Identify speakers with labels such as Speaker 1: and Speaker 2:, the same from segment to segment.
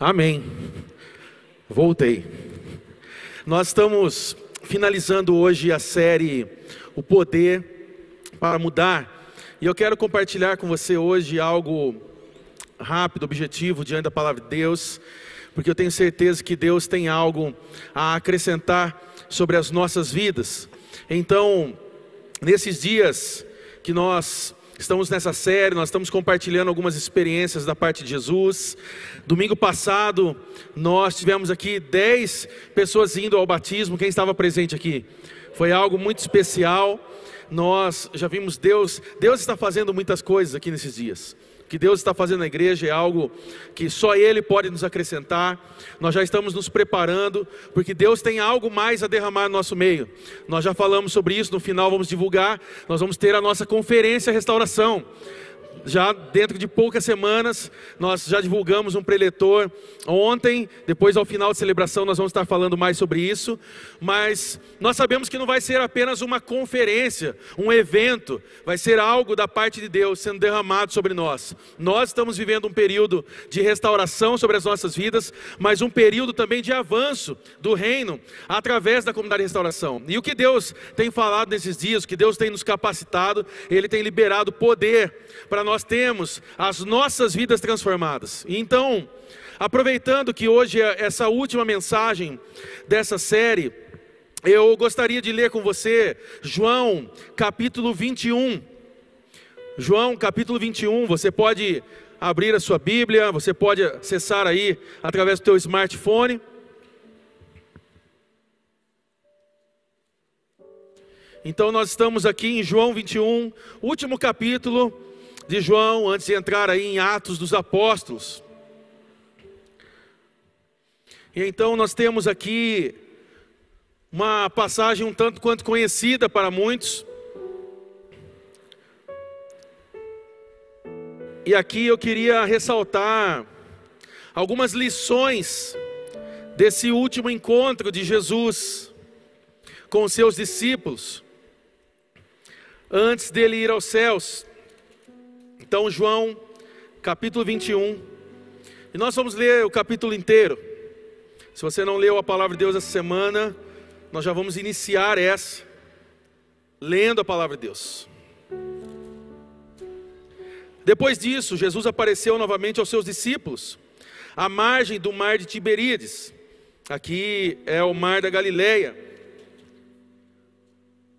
Speaker 1: Amém. Voltei. Nós estamos finalizando hoje a série O Poder para Mudar. E eu quero compartilhar com você hoje algo rápido, objetivo, diante da palavra de Deus, porque eu tenho certeza que Deus tem algo a acrescentar sobre as nossas vidas. Então, nesses dias que nós Estamos nessa série, nós estamos compartilhando algumas experiências da parte de Jesus. Domingo passado, nós tivemos aqui 10 pessoas indo ao batismo. Quem estava presente aqui? Foi algo muito especial. Nós já vimos Deus, Deus está fazendo muitas coisas aqui nesses dias que Deus está fazendo na igreja é algo que só Ele pode nos acrescentar. Nós já estamos nos preparando, porque Deus tem algo mais a derramar no nosso meio. Nós já falamos sobre isso, no final vamos divulgar. Nós vamos ter a nossa conferência restauração já dentro de poucas semanas, nós já divulgamos um preletor ontem, depois ao final de celebração nós vamos estar falando mais sobre isso, mas nós sabemos que não vai ser apenas uma conferência, um evento, vai ser algo da parte de Deus sendo derramado sobre nós. Nós estamos vivendo um período de restauração sobre as nossas vidas, mas um período também de avanço do reino através da comunidade de restauração. E o que Deus tem falado nesses dias, o que Deus tem nos capacitado, Ele tem liberado poder para nós temos as nossas vidas transformadas. Então, aproveitando que hoje é essa última mensagem dessa série, eu gostaria de ler com você João capítulo 21. João capítulo 21, você pode abrir a sua Bíblia, você pode acessar aí através do teu smartphone. Então nós estamos aqui em João 21, último capítulo, de João, antes de entrar aí em Atos dos Apóstolos. E então nós temos aqui uma passagem um tanto quanto conhecida para muitos. E aqui eu queria ressaltar algumas lições desse último encontro de Jesus com os seus discípulos, antes dele ir aos céus. Então, João, capítulo 21. E nós vamos ler o capítulo inteiro. Se você não leu a palavra de Deus essa semana, nós já vamos iniciar essa, lendo a palavra de Deus. Depois disso, Jesus apareceu novamente aos seus discípulos, à margem do mar de Tiberíades. Aqui é o mar da Galileia.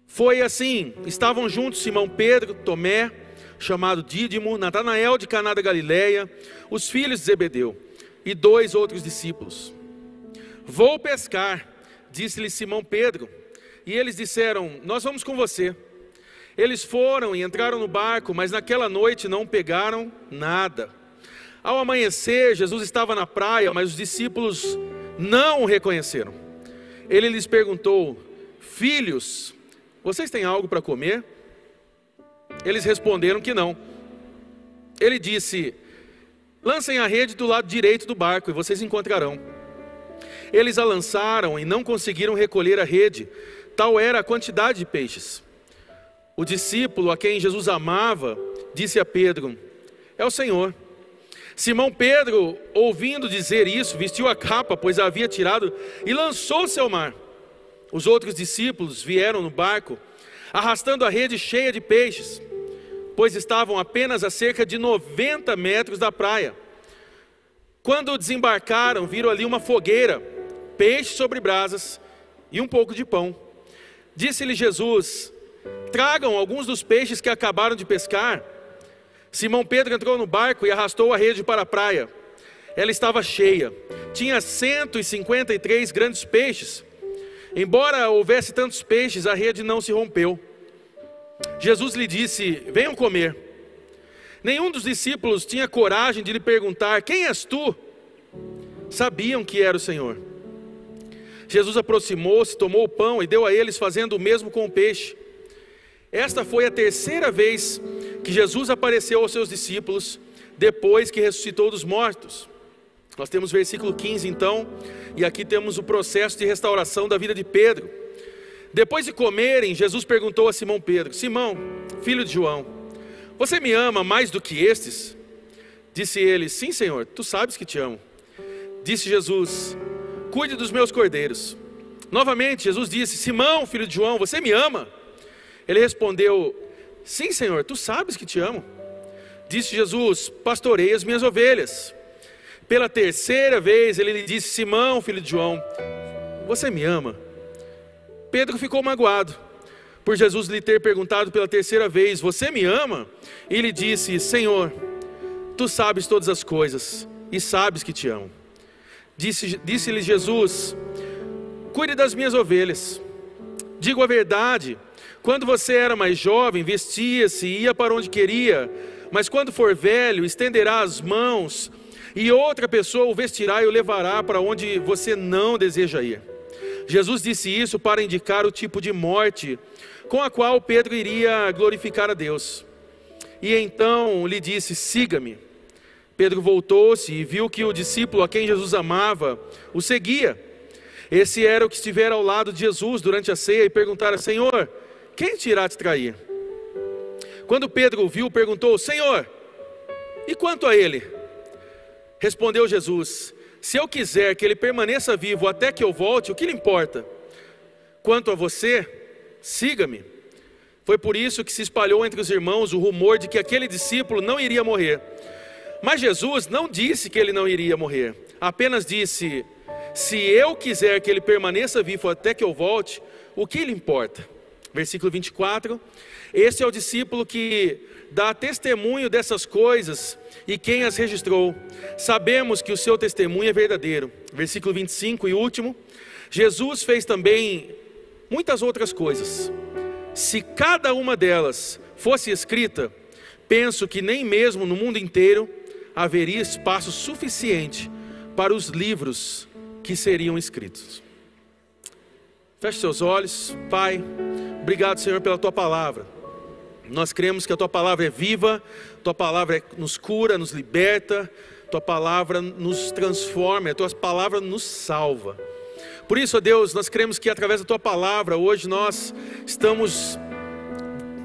Speaker 1: Foi assim: estavam juntos Simão Pedro, Tomé, chamado Dídimo, Natanael de Caná da Galileia, os filhos de Zebedeu e dois outros discípulos. Vou pescar, disse-lhe Simão Pedro, e eles disseram: Nós vamos com você. Eles foram e entraram no barco, mas naquela noite não pegaram nada. Ao amanhecer, Jesus estava na praia, mas os discípulos não o reconheceram. Ele lhes perguntou: Filhos, vocês têm algo para comer? Eles responderam que não. Ele disse: Lancem a rede do lado direito do barco e vocês encontrarão. Eles a lançaram e não conseguiram recolher a rede, tal era a quantidade de peixes. O discípulo a quem Jesus amava disse a Pedro: É o Senhor. Simão Pedro, ouvindo dizer isso, vestiu a capa, pois a havia tirado, e lançou-se ao mar. Os outros discípulos vieram no barco, arrastando a rede cheia de peixes pois estavam apenas a cerca de 90 metros da praia. Quando desembarcaram, viram ali uma fogueira, peixe sobre brasas e um pouco de pão. Disse-lhe Jesus: Tragam alguns dos peixes que acabaram de pescar. Simão Pedro entrou no barco e arrastou a rede para a praia. Ela estava cheia, tinha 153 grandes peixes. Embora houvesse tantos peixes, a rede não se rompeu. Jesus lhe disse: Venham comer. Nenhum dos discípulos tinha coragem de lhe perguntar: Quem és tu? Sabiam que era o Senhor. Jesus aproximou-se, tomou o pão e deu a eles, fazendo o mesmo com o peixe. Esta foi a terceira vez que Jesus apareceu aos seus discípulos, depois que ressuscitou dos mortos. Nós temos versículo 15 então, e aqui temos o processo de restauração da vida de Pedro. Depois de comerem, Jesus perguntou a Simão Pedro: Simão, filho de João, você me ama mais do que estes? Disse ele: Sim, Senhor, tu sabes que te amo. disse Jesus: Cuide dos meus cordeiros. Novamente, Jesus disse: Simão, filho de João, você me ama? Ele respondeu: Sim, Senhor, tu sabes que te amo. Disse Jesus: Pastorei as minhas ovelhas. Pela terceira vez ele lhe disse: Simão, filho de João, você me ama? Pedro ficou magoado por Jesus lhe ter perguntado pela terceira vez: Você me ama? E ele disse: Senhor, tu sabes todas as coisas e sabes que te amo. Disse-lhe disse Jesus: Cuide das minhas ovelhas. Digo a verdade, quando você era mais jovem, vestia-se e ia para onde queria, mas quando for velho, estenderá as mãos e outra pessoa o vestirá e o levará para onde você não deseja ir. Jesus disse isso para indicar o tipo de morte com a qual Pedro iria glorificar a Deus. E então lhe disse: Siga-me. Pedro voltou-se e viu que o discípulo a quem Jesus amava o seguia. Esse era o que estivera ao lado de Jesus durante a ceia e perguntara: Senhor, quem te irá te trair? Quando Pedro viu, perguntou: Senhor, e quanto a ele? Respondeu Jesus: Se eu quiser que ele permaneça vivo até que eu volte, o que lhe importa? Quanto a você, siga-me. Foi por isso que se espalhou entre os irmãos o rumor de que aquele discípulo não iria morrer. Mas Jesus não disse que ele não iria morrer, apenas disse: Se eu quiser que ele permaneça vivo até que eu volte, o que lhe importa? Versículo 24: Este é o discípulo que dá testemunho dessas coisas e quem as registrou. Sabemos que o seu testemunho é verdadeiro. Versículo 25 e último: Jesus fez também muitas outras coisas. Se cada uma delas fosse escrita, penso que nem mesmo no mundo inteiro haveria espaço suficiente para os livros que seriam escritos. Feche seus olhos, Pai. Obrigado, Senhor, pela tua palavra. Nós cremos que a tua palavra é viva, tua palavra nos cura, nos liberta, tua palavra nos transforma, a tua palavra nos salva. Por isso, ó Deus, nós cremos que através da tua palavra, hoje nós estamos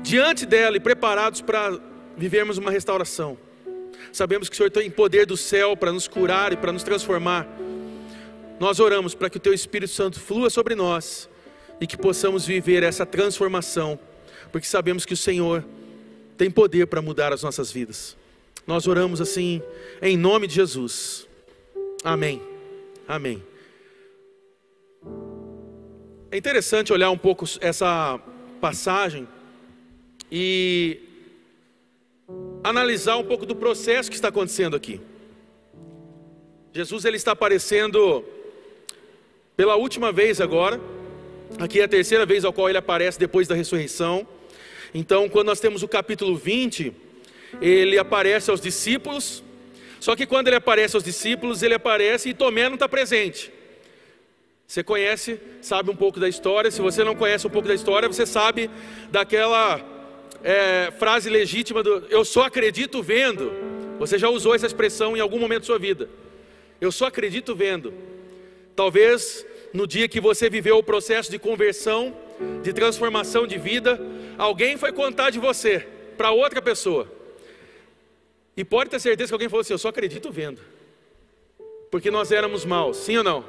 Speaker 1: diante dela e preparados para vivermos uma restauração. Sabemos que o Senhor tem poder do céu para nos curar e para nos transformar. Nós oramos para que o teu Espírito Santo flua sobre nós e que possamos viver essa transformação, porque sabemos que o Senhor tem poder para mudar as nossas vidas. Nós oramos assim, em nome de Jesus. Amém. Amém. É interessante olhar um pouco essa passagem e analisar um pouco do processo que está acontecendo aqui. Jesus ele está aparecendo pela última vez agora. Aqui é a terceira vez ao qual ele aparece depois da ressurreição. Então, quando nós temos o capítulo 20, ele aparece aos discípulos. Só que quando ele aparece aos discípulos, ele aparece e Tomé não está presente. Você conhece, sabe um pouco da história. Se você não conhece um pouco da história, você sabe daquela é, frase legítima do eu só acredito vendo. Você já usou essa expressão em algum momento da sua vida. Eu só acredito vendo. Talvez no dia que você viveu o processo de conversão, de transformação de vida, alguém foi contar de você para outra pessoa. E pode ter certeza que alguém falou assim: Eu só acredito vendo. Porque nós éramos maus, sim ou não?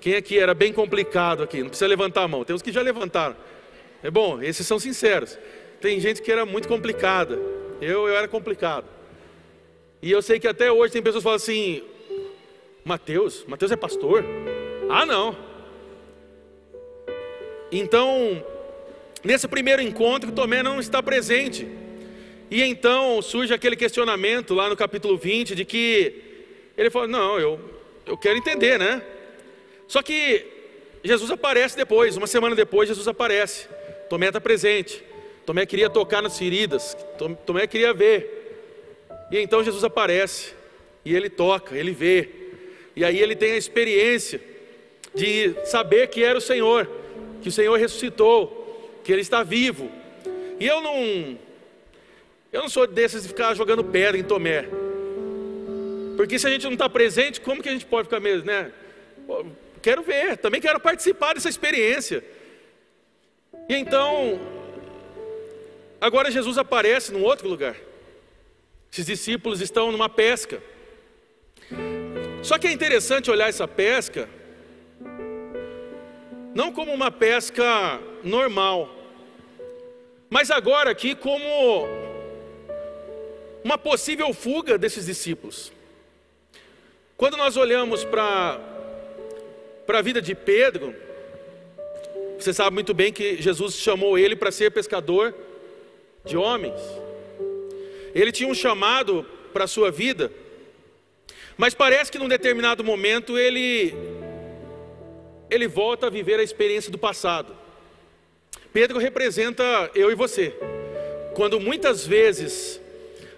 Speaker 1: Quem aqui era bem complicado aqui? Não precisa levantar a mão. Tem uns que já levantaram. É bom, esses são sinceros. Tem gente que era muito complicada. Eu, eu era complicado. E eu sei que até hoje tem pessoas que falam assim: Mateus, Mateus é pastor? Ah, não. Então, nesse primeiro encontro, Tomé não está presente. E então surge aquele questionamento lá no capítulo 20 de que ele fala: Não, eu, eu quero entender, né? Só que Jesus aparece depois, uma semana depois, Jesus aparece. Tomé está presente. Tomé queria tocar nas feridas. Tomé queria ver. E então Jesus aparece. E ele toca, ele vê. E aí ele tem a experiência de saber que era o Senhor, que o Senhor ressuscitou, que ele está vivo. E eu não, eu não sou desses de ficar jogando pedra em Tomé. Porque se a gente não está presente, como que a gente pode ficar mesmo, né? quero ver, também quero participar dessa experiência. E então, agora Jesus aparece num outro lugar. Esses discípulos estão numa pesca. Só que é interessante olhar essa pesca não como uma pesca normal, mas agora aqui como uma possível fuga desses discípulos. Quando nós olhamos para a vida de Pedro, você sabe muito bem que Jesus chamou ele para ser pescador de homens. Ele tinha um chamado para a sua vida, mas parece que num determinado momento ele ele volta a viver a experiência do passado. Pedro representa eu e você. Quando muitas vezes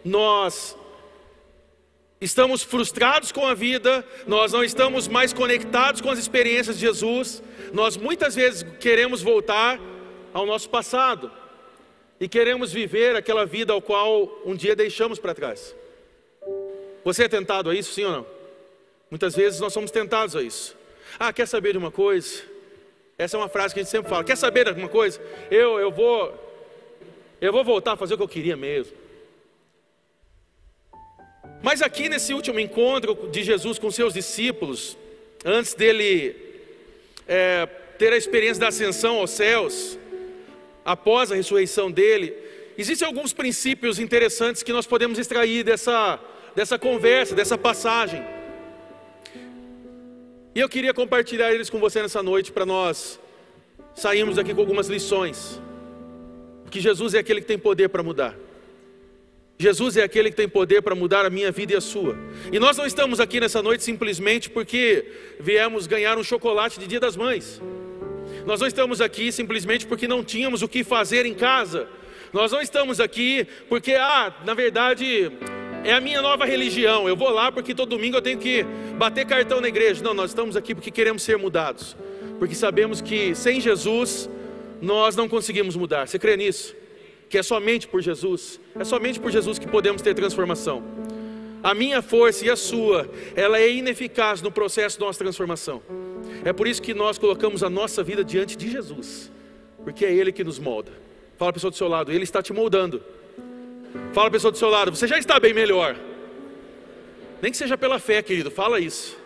Speaker 1: nós estamos frustrados com a vida, nós não estamos mais conectados com as experiências de Jesus, nós muitas vezes queremos voltar ao nosso passado e queremos viver aquela vida ao qual um dia deixamos para trás. Você é tentado a isso, sim ou não? Muitas vezes nós somos tentados a isso. Ah, quer saber de uma coisa? Essa é uma frase que a gente sempre fala. Quer saber alguma coisa? Eu, eu vou, eu vou voltar a fazer o que eu queria mesmo. Mas aqui nesse último encontro de Jesus com seus discípulos, antes dele é, ter a experiência da ascensão aos céus, após a ressurreição dele, existem alguns princípios interessantes que nós podemos extrair dessa, dessa conversa, dessa passagem. E eu queria compartilhar eles com você nessa noite para nós sairmos aqui com algumas lições. Porque Jesus é aquele que tem poder para mudar. Jesus é aquele que tem poder para mudar a minha vida e a sua. E nós não estamos aqui nessa noite simplesmente porque viemos ganhar um chocolate de Dia das Mães. Nós não estamos aqui simplesmente porque não tínhamos o que fazer em casa. Nós não estamos aqui porque, ah, na verdade, é a minha nova religião. Eu vou lá porque todo domingo eu tenho que bater cartão na igreja. Não, nós estamos aqui porque queremos ser mudados. Porque sabemos que sem Jesus nós não conseguimos mudar. Você crê nisso? Que é somente por Jesus. É somente por Jesus que podemos ter transformação. A minha força e a sua, ela é ineficaz no processo da nossa transformação. É por isso que nós colocamos a nossa vida diante de Jesus, porque é Ele que nos molda. Fala a pessoa do seu lado, Ele está te moldando. Fala a pessoa do seu lado, você já está bem melhor. Nem que seja pela fé, querido, fala isso.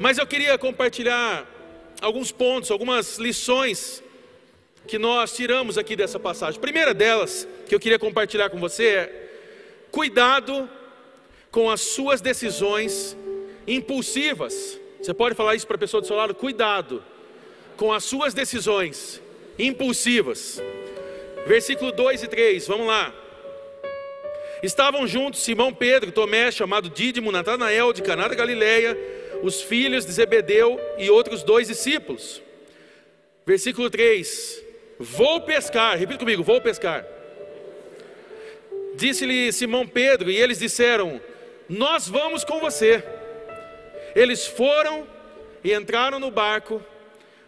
Speaker 1: Mas eu queria compartilhar alguns pontos, algumas lições que nós tiramos aqui dessa passagem. A primeira delas, que eu queria compartilhar com você é: cuidado com as suas decisões impulsivas. Você pode falar isso para a pessoa do seu lado? Cuidado com as suas decisões impulsivas. Versículo 2 e 3, vamos lá. Estavam juntos Simão Pedro, Tomé, chamado Dídimo, Natanael de Caná da Galileia, os filhos de Zebedeu e outros dois discípulos. Versículo 3: Vou pescar, repita comigo, vou pescar. Disse-lhe Simão Pedro, e eles disseram: Nós vamos com você. Eles foram e entraram no barco,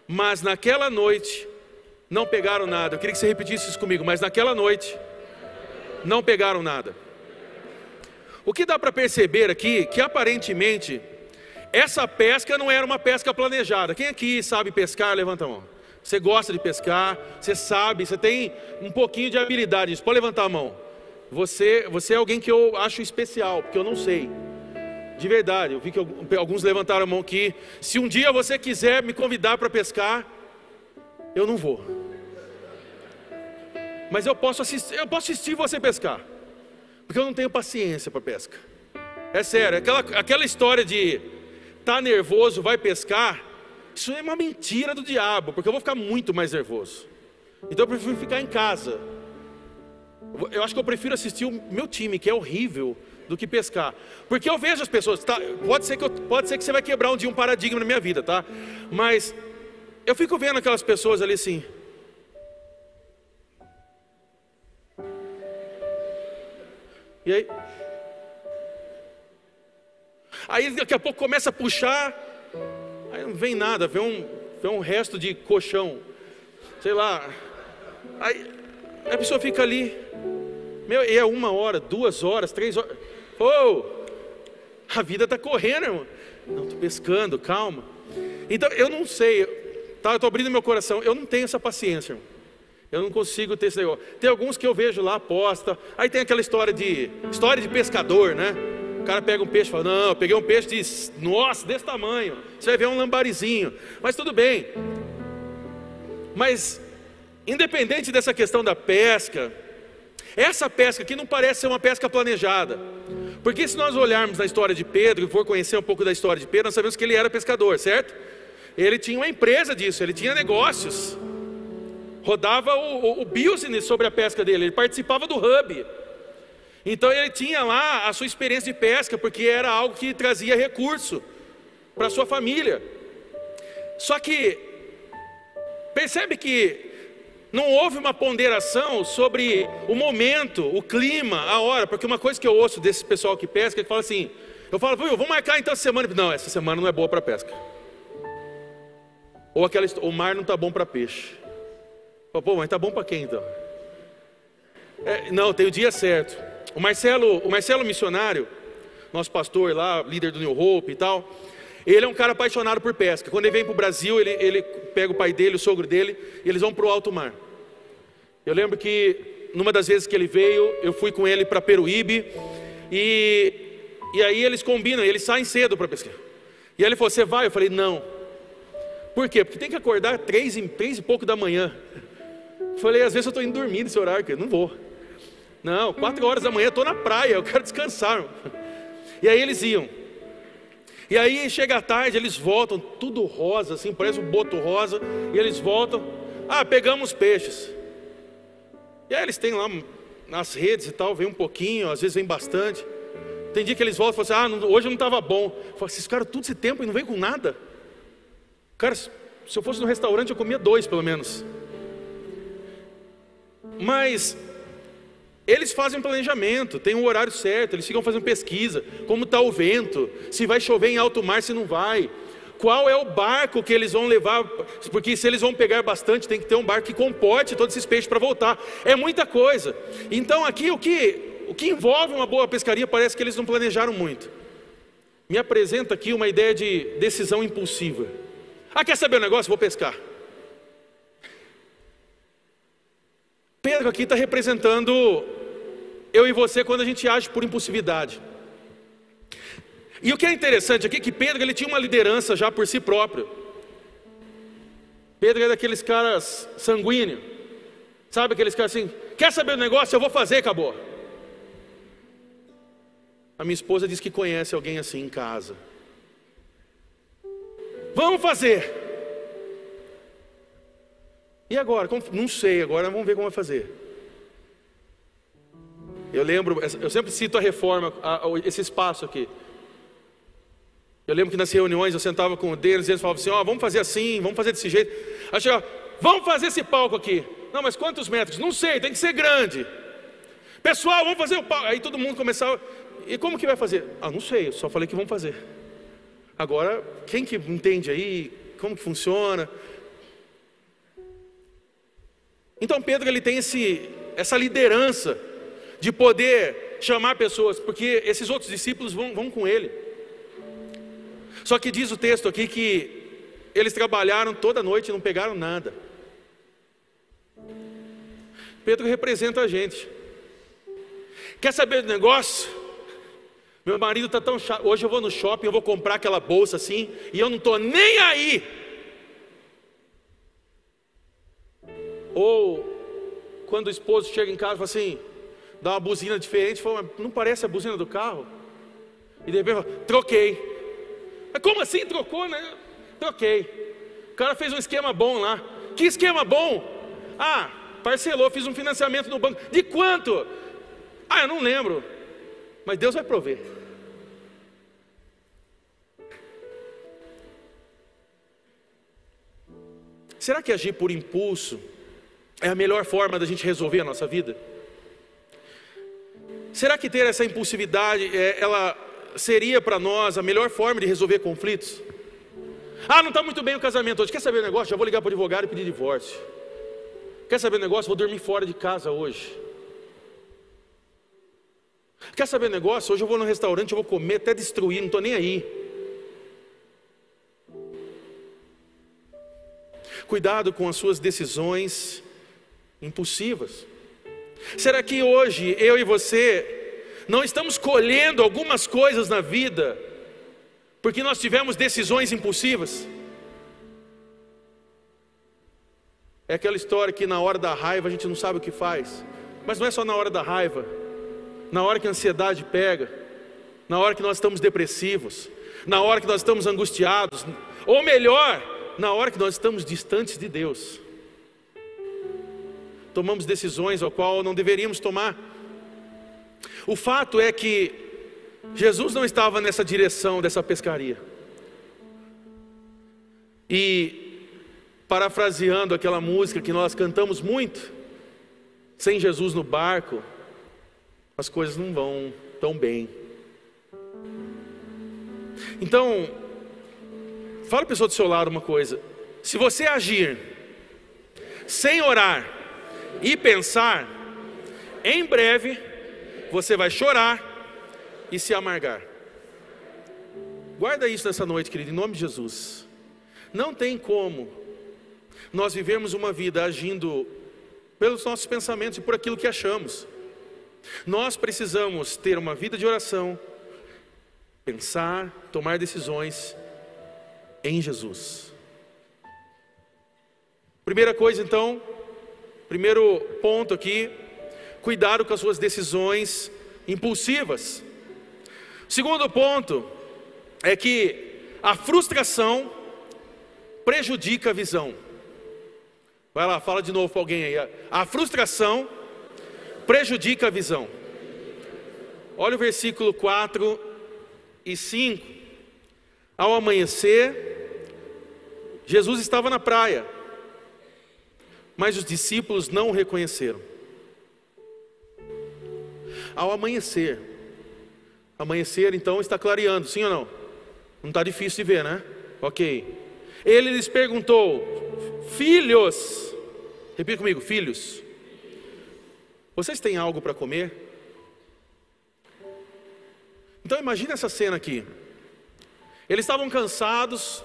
Speaker 1: mas naquela noite não pegaram nada. Eu queria que você repetisse isso comigo, mas naquela noite não pegaram nada. O que dá para perceber aqui que aparentemente essa pesca não era uma pesca planejada. Quem aqui sabe pescar? Levanta a mão. Você gosta de pescar, você sabe, você tem um pouquinho de habilidade. Pode levantar a mão. Você, você é alguém que eu acho especial, porque eu não sei. De verdade, eu vi que alguns levantaram a mão aqui. Se um dia você quiser me convidar para pescar, eu não vou. Mas eu posso assistir, eu posso assistir você pescar. Porque eu não tenho paciência para pesca. É sério, aquela, aquela história de tá nervoso, vai pescar, isso é uma mentira do diabo, porque eu vou ficar muito mais nervoso. Então eu prefiro ficar em casa. Eu acho que eu prefiro assistir o meu time, que é horrível, do que pescar. Porque eu vejo as pessoas, tá, pode, ser que eu, pode ser que você vai quebrar um dia um paradigma na minha vida, tá? Mas eu fico vendo aquelas pessoas ali assim. E aí? Aí daqui a pouco começa a puxar, aí não vem nada, vem um, vem um resto de colchão, sei lá. Aí a pessoa fica ali, meu, e é uma hora, duas horas, três horas. Oh, a vida está correndo, irmão. Não, estou pescando, calma. Então eu não sei, tá, eu estou abrindo meu coração, eu não tenho essa paciência, irmão. Eu não consigo ter esse negócio. Tem alguns que eu vejo lá, aposta. Aí tem aquela história de história de pescador, né? O cara pega um peixe e fala: Não, eu peguei um peixe de, nossa, desse tamanho. Você vai ver um lambarizinho. Mas tudo bem. Mas, independente dessa questão da pesca, essa pesca aqui não parece ser uma pesca planejada. Porque se nós olharmos na história de Pedro e for conhecer um pouco da história de Pedro, nós sabemos que ele era pescador, certo? Ele tinha uma empresa disso, ele tinha negócios. Rodava o, o, o business sobre a pesca dele, ele participava do hub. Então ele tinha lá a sua experiência de pesca, porque era algo que trazia recurso para sua família. Só que, percebe que não houve uma ponderação sobre o momento, o clima, a hora, porque uma coisa que eu ouço desse pessoal que pesca que fala assim: eu falo, vamos marcar então essa semana. Não, essa semana não é boa para pesca. Ou aquela, o mar não está bom para peixe. Pô, mas está bom para quem então? É, não, tem o dia certo. O Marcelo, o Marcelo missionário, nosso pastor lá, líder do New Hope e tal, ele é um cara apaixonado por pesca. Quando ele vem para o Brasil, ele, ele pega o pai dele, o sogro dele, e eles vão para o alto mar. Eu lembro que numa das vezes que ele veio, eu fui com ele para Peruíbe, e, e aí eles combinam, eles saem cedo para pescar. E aí ele falou: Você vai? Eu falei: Não. Por quê? Porque tem que acordar três, três e pouco da manhã. Falei: Às vezes eu estou indo dormir nesse horário, eu não vou. Não, quatro horas da manhã eu estou na praia, eu quero descansar. E aí eles iam. E aí chega a tarde, eles voltam, tudo rosa, assim, parece um boto rosa, e eles voltam, ah, pegamos peixes. E aí eles têm lá nas redes e tal, vem um pouquinho, às vezes vem bastante. Tem dia que eles voltam e falam assim, ah, hoje não estava bom. Eu falo, esses caras tudo esse tempo e não vem com nada. Cara, se eu fosse no restaurante eu comia dois pelo menos. Mas eles fazem um planejamento, tem um horário certo, eles ficam fazendo pesquisa, como está o vento, se vai chover em alto mar, se não vai. Qual é o barco que eles vão levar? Porque se eles vão pegar bastante, tem que ter um barco que comporte todos esses peixes para voltar. É muita coisa. Então aqui o que, o que envolve uma boa pescaria parece que eles não planejaram muito. Me apresenta aqui uma ideia de decisão impulsiva. Ah, quer saber um negócio? Vou pescar. Pedro aqui está representando eu e você quando a gente age por impulsividade. E o que é interessante aqui é que Pedro ele tinha uma liderança já por si próprio. Pedro é daqueles caras sanguíneos. Sabe aqueles caras assim, quer saber o negócio? Eu vou fazer, acabou. A minha esposa diz que conhece alguém assim em casa. Vamos fazer. E agora? Não sei, agora vamos ver como vai fazer. Eu lembro, eu sempre cito a reforma, esse espaço aqui. Eu lembro que nas reuniões eu sentava com eles e eles falavam assim: Ó, oh, vamos fazer assim, vamos fazer desse jeito. Aí chegava, vamos fazer esse palco aqui. Não, mas quantos metros? Não sei, tem que ser grande. Pessoal, vamos fazer o palco. Aí todo mundo começava, e como que vai fazer? Ah, não sei, eu só falei que vamos fazer. Agora, quem que entende aí, como que funciona? Então Pedro ele tem esse, essa liderança de poder chamar pessoas, porque esses outros discípulos vão, vão com ele. Só que diz o texto aqui que eles trabalharam toda noite e não pegaram nada. Pedro representa a gente. Quer saber do negócio? Meu marido está tão chato. Hoje eu vou no shopping, eu vou comprar aquela bolsa assim, e eu não estou nem aí. Ou quando o esposo chega em casa e fala assim: dá uma buzina diferente, fala, não parece a buzina do carro? E de repente fala, troquei. Mas como assim trocou, né? Troquei. O cara fez um esquema bom lá. Que esquema bom? Ah, parcelou, fiz um financiamento no banco. De quanto? Ah, eu não lembro. Mas Deus vai prover. Será que agir por impulso é a melhor forma da gente resolver a nossa vida? Será que ter essa impulsividade, é, ela seria para nós a melhor forma de resolver conflitos? Ah, não está muito bem o casamento hoje. Quer saber o negócio? Já vou ligar para o advogado e pedir divórcio. Quer saber o negócio? Vou dormir fora de casa hoje. Quer saber o negócio? Hoje eu vou no restaurante, eu vou comer até destruir, não estou nem aí. Cuidado com as suas decisões impulsivas. Será que hoje eu e você não estamos colhendo algumas coisas na vida porque nós tivemos decisões impulsivas. É aquela história que na hora da raiva a gente não sabe o que faz. Mas não é só na hora da raiva, na hora que a ansiedade pega, na hora que nós estamos depressivos, na hora que nós estamos angustiados, ou melhor, na hora que nós estamos distantes de Deus. Tomamos decisões ao qual não deveríamos tomar. O fato é que Jesus não estava nessa direção dessa pescaria. E parafraseando aquela música que nós cantamos muito, sem Jesus no barco, as coisas não vão tão bem. Então, fala a pessoa do seu lado uma coisa: se você agir sem orar e pensar, em breve você vai chorar e se amargar. Guarda isso nessa noite, querido, em nome de Jesus. Não tem como nós vivermos uma vida agindo pelos nossos pensamentos e por aquilo que achamos. Nós precisamos ter uma vida de oração, pensar, tomar decisões em Jesus. Primeira coisa, então, primeiro ponto aqui, cuidado com as suas decisões impulsivas. Segundo ponto é que a frustração prejudica a visão. Vai lá, fala de novo para alguém aí. A frustração prejudica a visão. Olha o versículo 4 e 5. Ao amanhecer, Jesus estava na praia, mas os discípulos não o reconheceram. Ao amanhecer, amanhecer então está clareando, sim ou não? Não está difícil de ver, né? Ok. Ele lhes perguntou: Filhos, repita comigo, filhos, vocês têm algo para comer? Então imagine essa cena aqui. Eles estavam cansados,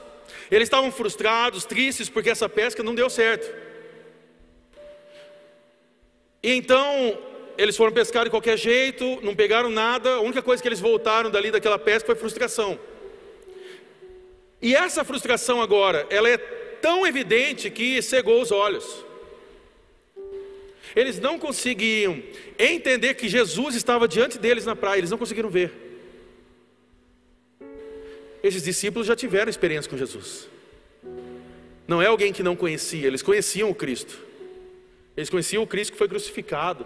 Speaker 1: eles estavam frustrados, tristes porque essa pesca não deu certo. E então eles foram pescar de qualquer jeito, não pegaram nada, a única coisa que eles voltaram dali daquela pesca foi frustração. E essa frustração agora, ela é tão evidente que cegou os olhos. Eles não conseguiam entender que Jesus estava diante deles na praia, eles não conseguiram ver. Esses discípulos já tiveram experiência com Jesus. Não é alguém que não conhecia, eles conheciam o Cristo. Eles conheciam o Cristo que foi crucificado.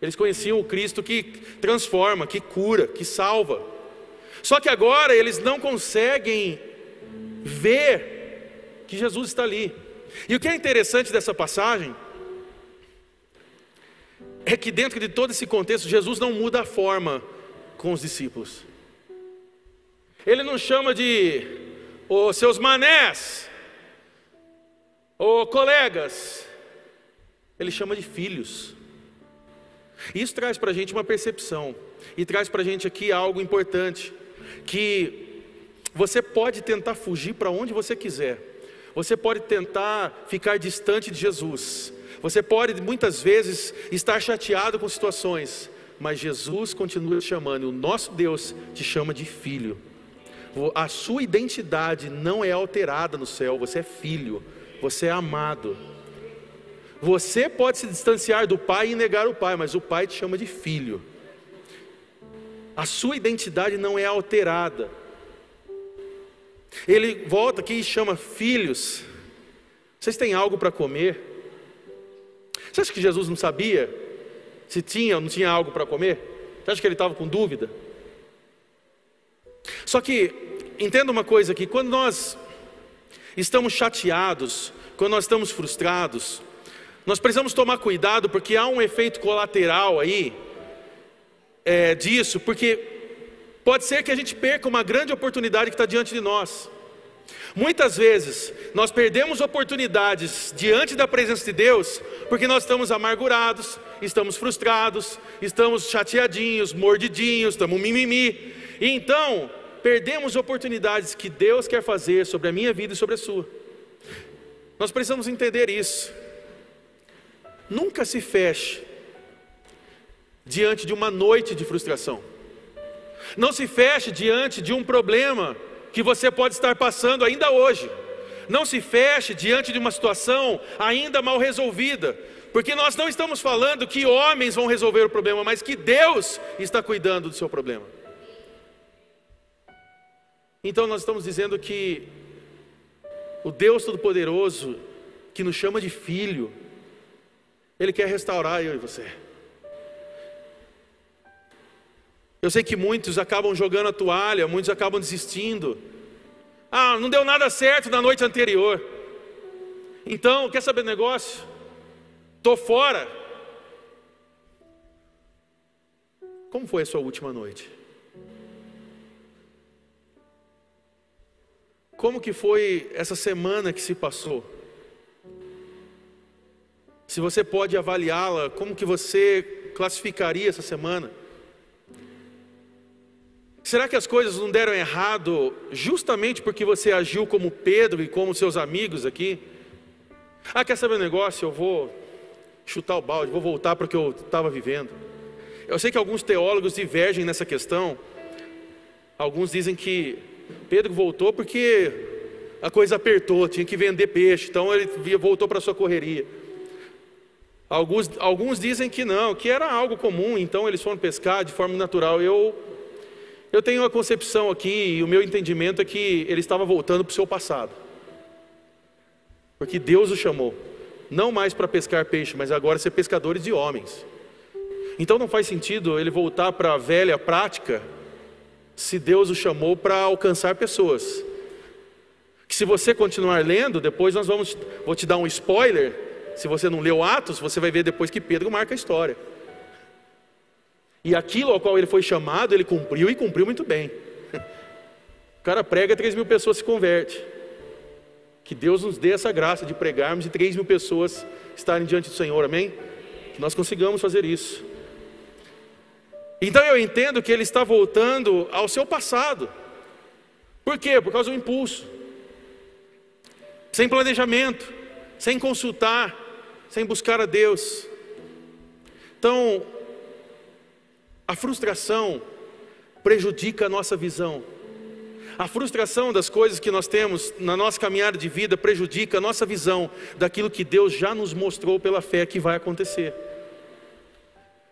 Speaker 1: Eles conheciam o Cristo que transforma, que cura, que salva. Só que agora eles não conseguem ver que Jesus está ali. E o que é interessante dessa passagem é que dentro de todo esse contexto, Jesus não muda a forma com os discípulos. Ele não chama de os seus manés, ou colegas, ele chama de filhos. Isso traz para a gente uma percepção, e traz para a gente aqui algo importante: que você pode tentar fugir para onde você quiser, você pode tentar ficar distante de Jesus, você pode muitas vezes estar chateado com situações, mas Jesus continua te chamando, o nosso Deus te chama de filho. A sua identidade não é alterada no céu, você é filho, você é amado. Você pode se distanciar do pai e negar o pai, mas o pai te chama de filho. A sua identidade não é alterada. Ele volta aqui e chama filhos. Vocês têm algo para comer? Você acha que Jesus não sabia se tinha ou não tinha algo para comer? Você acha que ele estava com dúvida? Só que, entenda uma coisa aqui: quando nós estamos chateados, quando nós estamos frustrados, nós precisamos tomar cuidado porque há um efeito colateral aí é, disso, porque pode ser que a gente perca uma grande oportunidade que está diante de nós. Muitas vezes nós perdemos oportunidades diante da presença de Deus porque nós estamos amargurados, estamos frustrados, estamos chateadinhos, mordidinhos, estamos mimimi. E então perdemos oportunidades que Deus quer fazer sobre a minha vida e sobre a sua. Nós precisamos entender isso. Nunca se feche diante de uma noite de frustração. Não se feche diante de um problema que você pode estar passando ainda hoje. Não se feche diante de uma situação ainda mal resolvida, porque nós não estamos falando que homens vão resolver o problema, mas que Deus está cuidando do seu problema. Então nós estamos dizendo que o Deus Todo-Poderoso, que nos chama de filho, Ele quer restaurar eu e você. Eu sei que muitos acabam jogando a toalha, muitos acabam desistindo. Ah, não deu nada certo na noite anterior. Então, quer saber do negócio? Estou fora. Como foi a sua última noite? Como que foi essa semana que se passou? Se você pode avaliá-la, como que você classificaria essa semana? Será que as coisas não deram errado justamente porque você agiu como Pedro e como seus amigos aqui? Ah, quer saber um negócio? Eu vou chutar o balde, vou voltar para o que eu estava vivendo. Eu sei que alguns teólogos divergem nessa questão. Alguns dizem que Pedro voltou porque a coisa apertou, tinha que vender peixe, então ele voltou para a sua correria. Alguns, alguns dizem que não, que era algo comum, então eles foram pescar de forma natural. Eu eu tenho uma concepção aqui, e o meu entendimento é que ele estava voltando para o seu passado. Porque Deus o chamou, não mais para pescar peixe, mas agora ser pescadores de homens. Então não faz sentido ele voltar para a velha prática, se Deus o chamou para alcançar pessoas. Que se você continuar lendo, depois nós vamos, vou te dar um spoiler. Se você não leu Atos, você vai ver depois que Pedro marca a história. E aquilo ao qual ele foi chamado, ele cumpriu e cumpriu muito bem. O cara prega, 3 mil pessoas se converte. Que Deus nos dê essa graça de pregarmos e 3 mil pessoas estarem diante do Senhor, amém? Que nós consigamos fazer isso. Então eu entendo que ele está voltando ao seu passado. Por quê? Por causa do impulso. Sem planejamento, sem consultar, sem buscar a Deus. Então, a frustração prejudica a nossa visão. A frustração das coisas que nós temos na nossa caminhada de vida prejudica a nossa visão daquilo que Deus já nos mostrou pela fé que vai acontecer.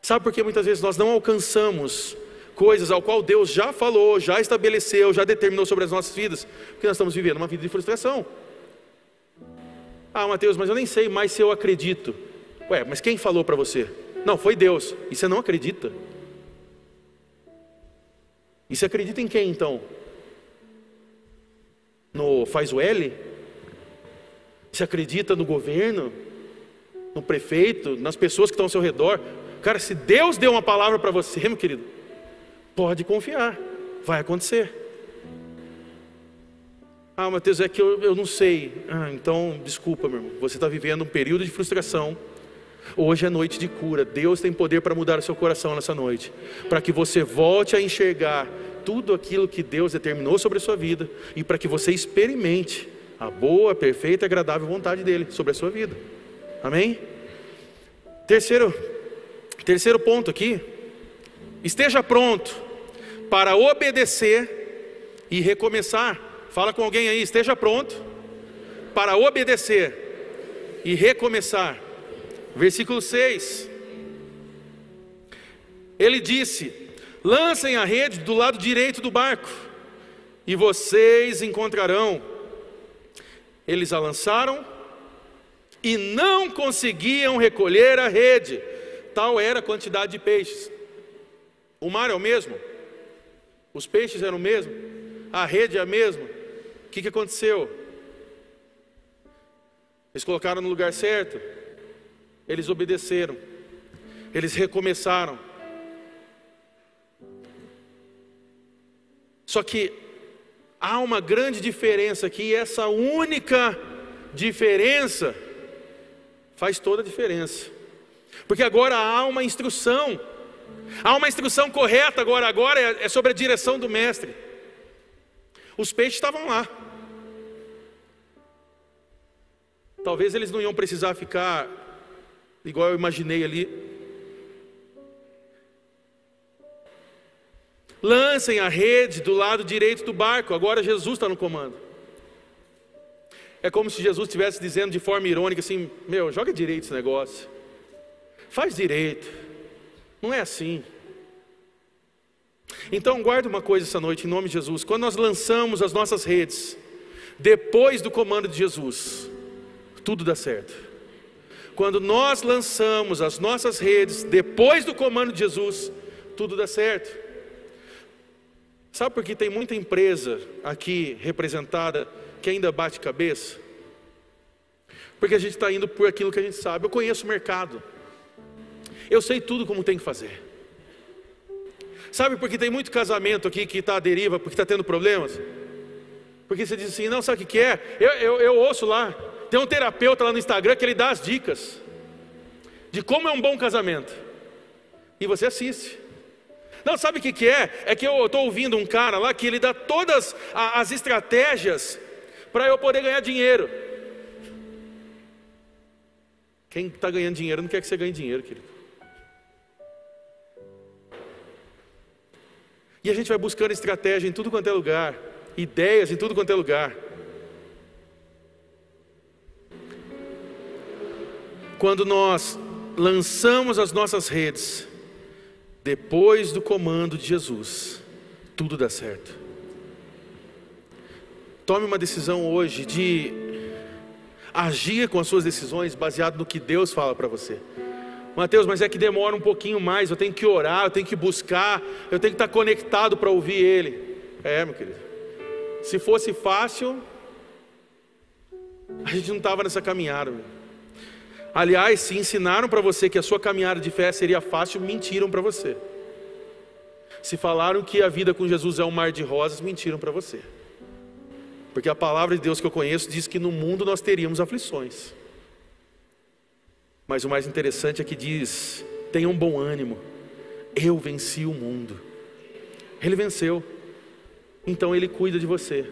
Speaker 1: Sabe por que muitas vezes nós não alcançamos coisas ao qual Deus já falou, já estabeleceu, já determinou sobre as nossas vidas? Porque nós estamos vivendo uma vida de frustração. Ah, Mateus, mas eu nem sei mais se eu acredito. Ué, mas quem falou para você? Não, foi Deus. E você não acredita? E você acredita em quem então? No faz o L? Você acredita no governo? No prefeito? Nas pessoas que estão ao seu redor? Cara, se Deus deu uma palavra para você, meu querido, pode confiar, vai acontecer. Ah, Mateus, é que eu, eu não sei. Ah, então, desculpa, meu irmão, você está vivendo um período de frustração Hoje é noite de cura. Deus tem poder para mudar o seu coração nessa noite, para que você volte a enxergar tudo aquilo que Deus determinou sobre a sua vida e para que você experimente a boa, perfeita e agradável vontade dele sobre a sua vida. Amém? Terceiro, terceiro ponto aqui. Esteja pronto para obedecer e recomeçar. Fala com alguém aí, esteja pronto para obedecer e recomeçar. Versículo 6. Ele disse: Lancem a rede do lado direito do barco, e vocês encontrarão. Eles a lançaram e não conseguiam recolher a rede, tal era a quantidade de peixes. O mar é o mesmo, os peixes eram o mesmo, a rede é a mesma. O que, que aconteceu? Eles colocaram no lugar certo, eles obedeceram, eles recomeçaram. Só que há uma grande diferença aqui, e essa única diferença faz toda a diferença. Porque agora há uma instrução, há uma instrução correta agora, agora é, é sobre a direção do mestre. Os peixes estavam lá. Talvez eles não iam precisar ficar igual eu imaginei ali. Lancem a rede do lado direito do barco, agora Jesus está no comando. É como se Jesus estivesse dizendo de forma irônica assim: Meu, joga direito esse negócio, faz direito, não é assim. Então, guarde uma coisa essa noite, em nome de Jesus: quando nós lançamos as nossas redes, depois do comando de Jesus, tudo dá certo. Quando nós lançamos as nossas redes, depois do comando de Jesus, tudo dá certo. Sabe por que tem muita empresa aqui representada que ainda bate cabeça? Porque a gente está indo por aquilo que a gente sabe. Eu conheço o mercado, eu sei tudo como tem que fazer. Sabe por que tem muito casamento aqui que está à deriva, porque está tendo problemas? Porque você diz assim, não, sabe o que é? Eu, eu, eu ouço lá, tem um terapeuta lá no Instagram que ele dá as dicas de como é um bom casamento. E você assiste. Não, sabe o que, que é? É que eu estou ouvindo um cara lá que ele dá todas as estratégias para eu poder ganhar dinheiro. Quem está ganhando dinheiro não quer que você ganhe dinheiro, querido. E a gente vai buscando estratégia em tudo quanto é lugar, ideias em tudo quanto é lugar. Quando nós lançamos as nossas redes, depois do comando de Jesus, tudo dá certo. Tome uma decisão hoje de agir com as suas decisões baseado no que Deus fala para você. Mateus, mas é que demora um pouquinho mais, eu tenho que orar, eu tenho que buscar, eu tenho que estar conectado para ouvir Ele. É, meu querido. Se fosse fácil, a gente não estava nessa caminhada. Meu. Aliás, se ensinaram para você que a sua caminhada de fé seria fácil, mentiram para você. Se falaram que a vida com Jesus é um mar de rosas, mentiram para você. Porque a palavra de Deus que eu conheço diz que no mundo nós teríamos aflições. Mas o mais interessante é que diz: tenha um bom ânimo, eu venci o mundo. Ele venceu, então ele cuida de você,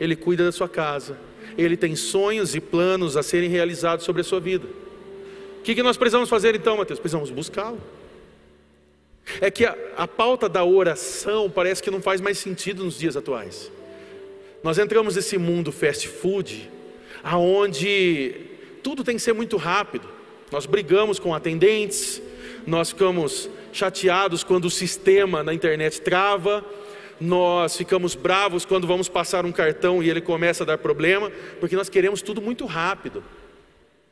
Speaker 1: ele cuida da sua casa, ele tem sonhos e planos a serem realizados sobre a sua vida que, que nós precisamos fazer então, Mateus? Precisamos buscá-lo. É que a, a pauta da oração parece que não faz mais sentido nos dias atuais. Nós entramos nesse mundo fast food, aonde tudo tem que ser muito rápido. Nós brigamos com atendentes, nós ficamos chateados quando o sistema na internet trava, nós ficamos bravos quando vamos passar um cartão e ele começa a dar problema, porque nós queremos tudo muito rápido.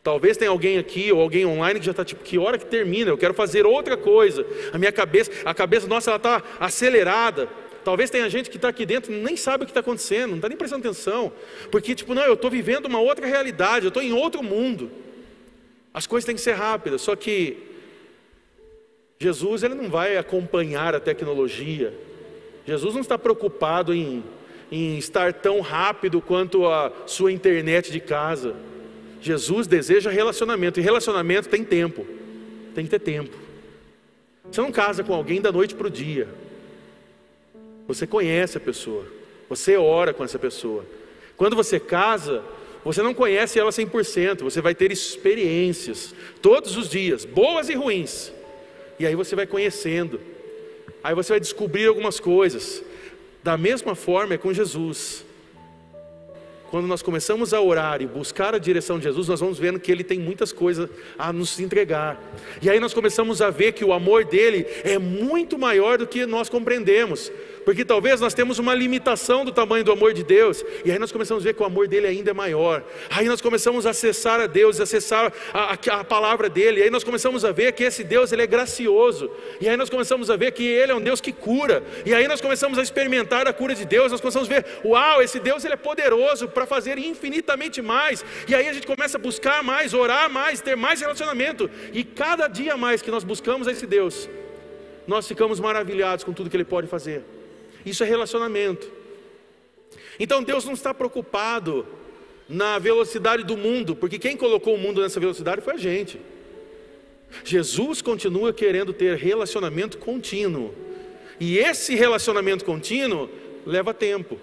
Speaker 1: Talvez tenha alguém aqui ou alguém online que já está tipo, que hora que termina? Eu quero fazer outra coisa. A minha cabeça, a cabeça nossa, ela está acelerada. Talvez tenha gente que está aqui dentro e nem sabe o que está acontecendo, não está nem prestando atenção. Porque, tipo, não, eu estou vivendo uma outra realidade, eu estou em outro mundo. As coisas têm que ser rápidas, só que Jesus ele não vai acompanhar a tecnologia. Jesus não está preocupado em, em estar tão rápido quanto a sua internet de casa. Jesus deseja relacionamento, e relacionamento tem tempo, tem que ter tempo. Você não casa com alguém da noite para o dia, você conhece a pessoa, você ora com essa pessoa. Quando você casa, você não conhece ela 100%, você vai ter experiências todos os dias, boas e ruins, e aí você vai conhecendo, aí você vai descobrir algumas coisas. Da mesma forma é com Jesus. Quando nós começamos a orar e buscar a direção de Jesus, nós vamos vendo que Ele tem muitas coisas a nos entregar. E aí nós começamos a ver que o amor dele é muito maior do que nós compreendemos porque talvez nós temos uma limitação do tamanho do amor de Deus, e aí nós começamos a ver que o amor dele ainda é maior, aí nós começamos a acessar a Deus, acessar a, a, a palavra dele, e aí nós começamos a ver que esse Deus ele é gracioso, e aí nós começamos a ver que ele é um Deus que cura, e aí nós começamos a experimentar a cura de Deus, nós começamos a ver, uau, esse Deus ele é poderoso para fazer infinitamente mais, e aí a gente começa a buscar mais, orar mais, ter mais relacionamento, e cada dia mais que nós buscamos esse Deus, nós ficamos maravilhados com tudo que Ele pode fazer. Isso é relacionamento. Então Deus não está preocupado na velocidade do mundo, porque quem colocou o mundo nessa velocidade foi a gente. Jesus continua querendo ter relacionamento contínuo. E esse relacionamento contínuo leva tempo.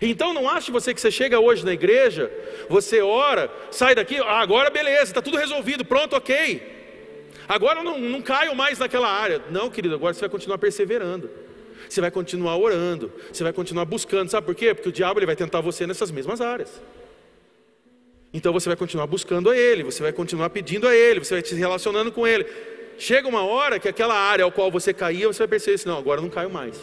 Speaker 1: Então não ache você que você chega hoje na igreja, você ora, sai daqui, ah, agora beleza, está tudo resolvido, pronto, ok. Agora não, não caio mais naquela área. Não, querido, agora você vai continuar perseverando. Você vai continuar orando, você vai continuar buscando. Sabe por quê? Porque o diabo ele vai tentar você nessas mesmas áreas. Então você vai continuar buscando a Ele, você vai continuar pedindo a Ele, você vai se relacionando com Ele. Chega uma hora que aquela área ao qual você caía, você vai perceber assim, não, agora eu não caio mais.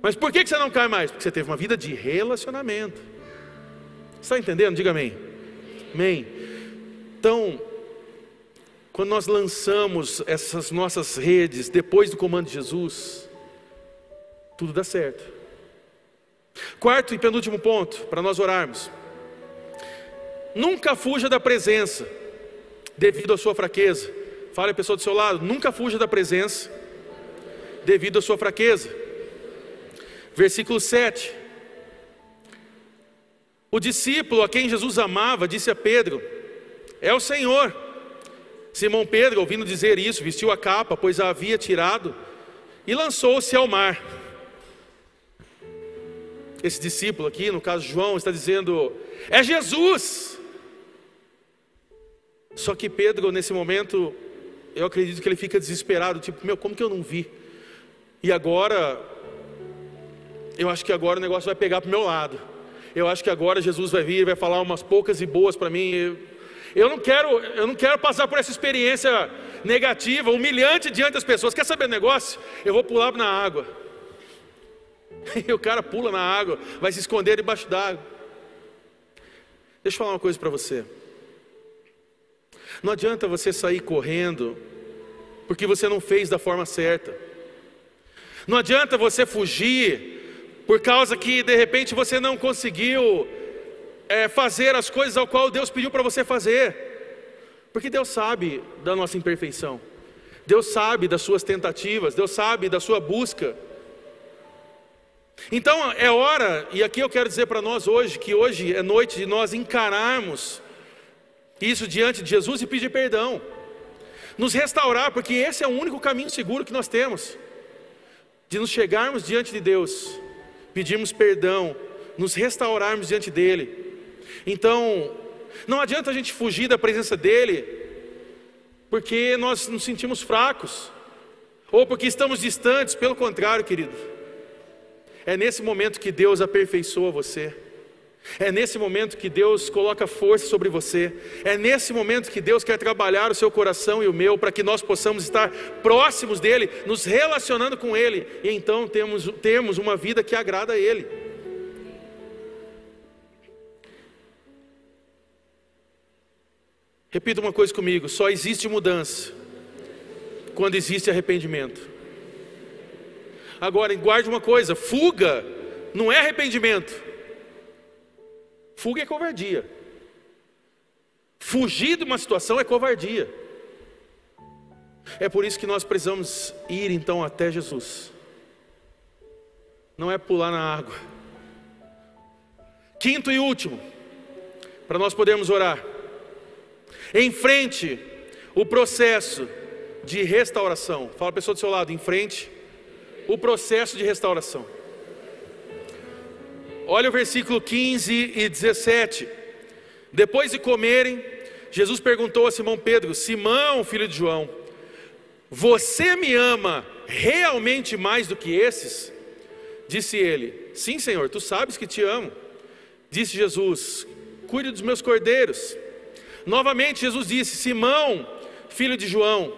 Speaker 1: Mas por que você não cai mais? Porque você teve uma vida de relacionamento. Está entendendo? Diga amém. Amém. Então, quando nós lançamos essas nossas redes depois do comando de Jesus, tudo dá certo. Quarto e penúltimo ponto, para nós orarmos. Nunca fuja da presença, devido à sua fraqueza. Fale a pessoa do seu lado, nunca fuja da presença, devido à sua fraqueza. Versículo 7. O discípulo a quem Jesus amava disse a Pedro: É o Senhor. Simão Pedro, ouvindo dizer isso, vestiu a capa, pois a havia tirado, e lançou-se ao mar. Esse discípulo aqui, no caso João, está dizendo: É Jesus. Só que Pedro, nesse momento, eu acredito que ele fica desesperado, tipo, meu, como que eu não vi? E agora, eu acho que agora o negócio vai pegar para o meu lado. Eu acho que agora Jesus vai vir e vai falar umas poucas e boas para mim. Eu não quero, eu não quero passar por essa experiência negativa, humilhante diante das pessoas. Quer saber negócio? Eu vou pular na água. E o cara pula na água, vai se esconder debaixo d'água. Deixa eu falar uma coisa para você. Não adianta você sair correndo porque você não fez da forma certa. Não adianta você fugir por causa que de repente você não conseguiu é, fazer as coisas ao qual Deus pediu para você fazer. Porque Deus sabe da nossa imperfeição. Deus sabe das suas tentativas, Deus sabe da sua busca. Então é hora, e aqui eu quero dizer para nós hoje, que hoje é noite de nós encararmos isso diante de Jesus e pedir perdão, nos restaurar, porque esse é o único caminho seguro que nós temos, de nos chegarmos diante de Deus, pedirmos perdão, nos restaurarmos diante dEle, então, não adianta a gente fugir da presença dEle, porque nós nos sentimos fracos, ou porque estamos distantes, pelo contrário, querido, é nesse momento que Deus aperfeiçoa você. É nesse momento que Deus coloca força sobre você. É nesse momento que Deus quer trabalhar o seu coração e o meu para que nós possamos estar próximos dele, nos relacionando com ele e então temos, temos uma vida que agrada a ele. Repita uma coisa comigo: só existe mudança quando existe arrependimento. Agora, guarde uma coisa: fuga não é arrependimento, fuga é covardia. Fugir de uma situação é covardia. É por isso que nós precisamos ir então até Jesus. Não é pular na água. Quinto e último, para nós podermos orar. Enfrente o processo de restauração. Fala a pessoa do seu lado, enfrente o processo de restauração. Olha o versículo 15 e 17. Depois de comerem, Jesus perguntou a Simão Pedro: Simão, filho de João, você me ama realmente mais do que esses? Disse ele: Sim, Senhor, tu sabes que te amo. Disse Jesus: Cuide dos meus cordeiros. Novamente Jesus disse: Simão, filho de João,